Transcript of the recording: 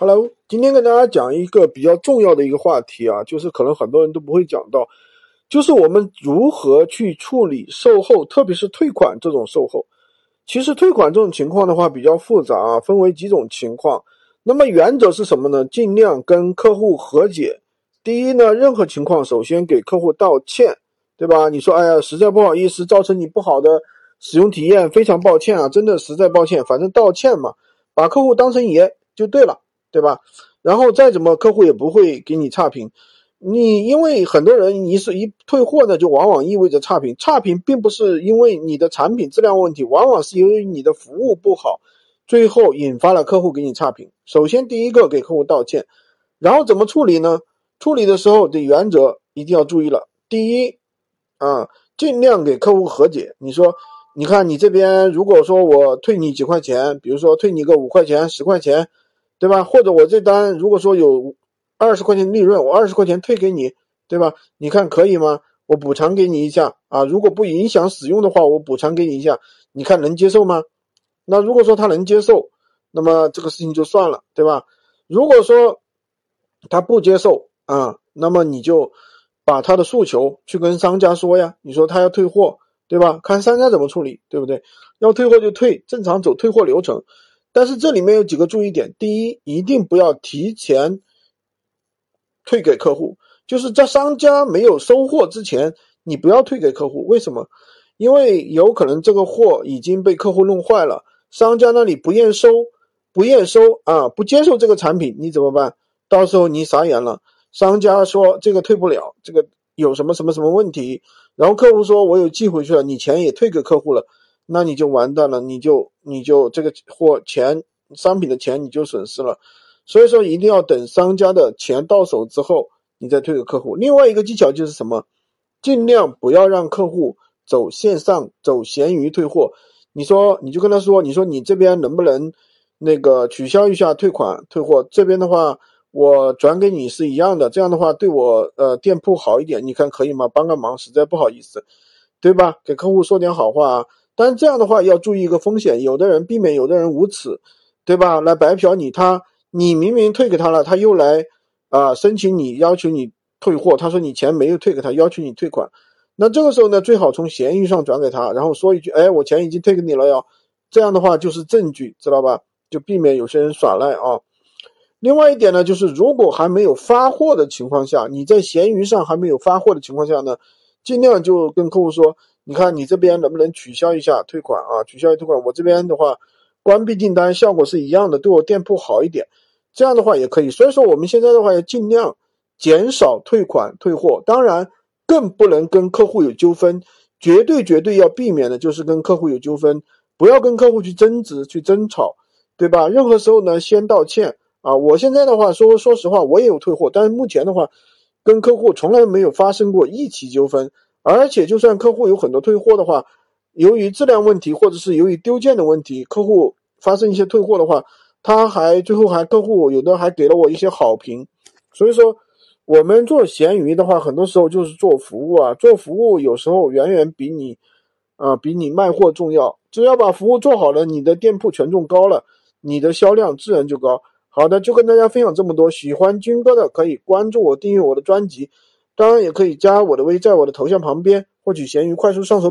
好了今天跟大家讲一个比较重要的一个话题啊，就是可能很多人都不会讲到，就是我们如何去处理售后，特别是退款这种售后。其实退款这种情况的话比较复杂啊，分为几种情况。那么原则是什么呢？尽量跟客户和解。第一呢，任何情况首先给客户道歉，对吧？你说，哎呀，实在不好意思，造成你不好的使用体验，非常抱歉啊，真的实在抱歉，反正道歉嘛，把客户当成爷就对了。对吧？然后再怎么客户也不会给你差评，你因为很多人一是一退货呢，就往往意味着差评。差评并不是因为你的产品质量问题，往往是由于你的服务不好，最后引发了客户给你差评。首先第一个给客户道歉，然后怎么处理呢？处理的时候的原则一定要注意了。第一，啊，尽量给客户和解。你说，你看你这边如果说我退你几块钱，比如说退你个五块钱、十块钱。对吧？或者我这单如果说有二十块钱利润，我二十块钱退给你，对吧？你看可以吗？我补偿给你一下啊，如果不影响使用的话，我补偿给你一下，你看能接受吗？那如果说他能接受，那么这个事情就算了，对吧？如果说他不接受啊，那么你就把他的诉求去跟商家说呀，你说他要退货，对吧？看商家怎么处理，对不对？要退货就退，正常走退货流程。但是这里面有几个注意点：第一，一定不要提前退给客户，就是在商家没有收货之前，你不要退给客户。为什么？因为有可能这个货已经被客户弄坏了，商家那里不验收，不验收啊，不接受这个产品，你怎么办？到时候你傻眼了，商家说这个退不了，这个有什么什么什么问题，然后客户说我有寄回去了，你钱也退给客户了。那你就完蛋了，你就你就这个货钱商品的钱你就损失了，所以说一定要等商家的钱到手之后，你再退给客户。另外一个技巧就是什么，尽量不要让客户走线上走闲鱼退货。你说你就跟他说，你说你这边能不能那个取消一下退款退货？这边的话我转给你是一样的，这样的话对我呃店铺好一点，你看可以吗？帮个忙，实在不好意思，对吧？给客户说点好话。但这样的话要注意一个风险，有的人避免，有的人无耻，对吧？来白嫖你，他你明明退给他了，他又来啊申请你要求你退货，他说你钱没有退给他，要求你退款。那这个时候呢，最好从闲鱼上转给他，然后说一句，哎，我钱已经退给你了哟。这样的话就是证据，知道吧？就避免有些人耍赖啊。另外一点呢，就是如果还没有发货的情况下，你在闲鱼上还没有发货的情况下呢，尽量就跟客户说。你看你这边能不能取消一下退款啊？取消退款，我这边的话关闭订单效果是一样的，对我店铺好一点，这样的话也可以。所以说我们现在的话要尽量减少退款退货，当然更不能跟客户有纠纷，绝对绝对要避免的就是跟客户有纠纷，不要跟客户去争执去争吵，对吧？任何时候呢先道歉啊！我现在的话说说实话，我也有退货，但是目前的话跟客户从来没有发生过一起纠纷。而且，就算客户有很多退货的话，由于质量问题，或者是由于丢件的问题，客户发生一些退货的话，他还最后还客户有的还给了我一些好评。所以说，我们做闲鱼的话，很多时候就是做服务啊，做服务有时候远远比你，啊，比你卖货重要。只要把服务做好了，你的店铺权重高了，你的销量自然就高。好的，就跟大家分享这么多。喜欢军哥的可以关注我，订阅我的专辑。当然也可以加我的微，在我的头像旁边获取闲鱼快速上手。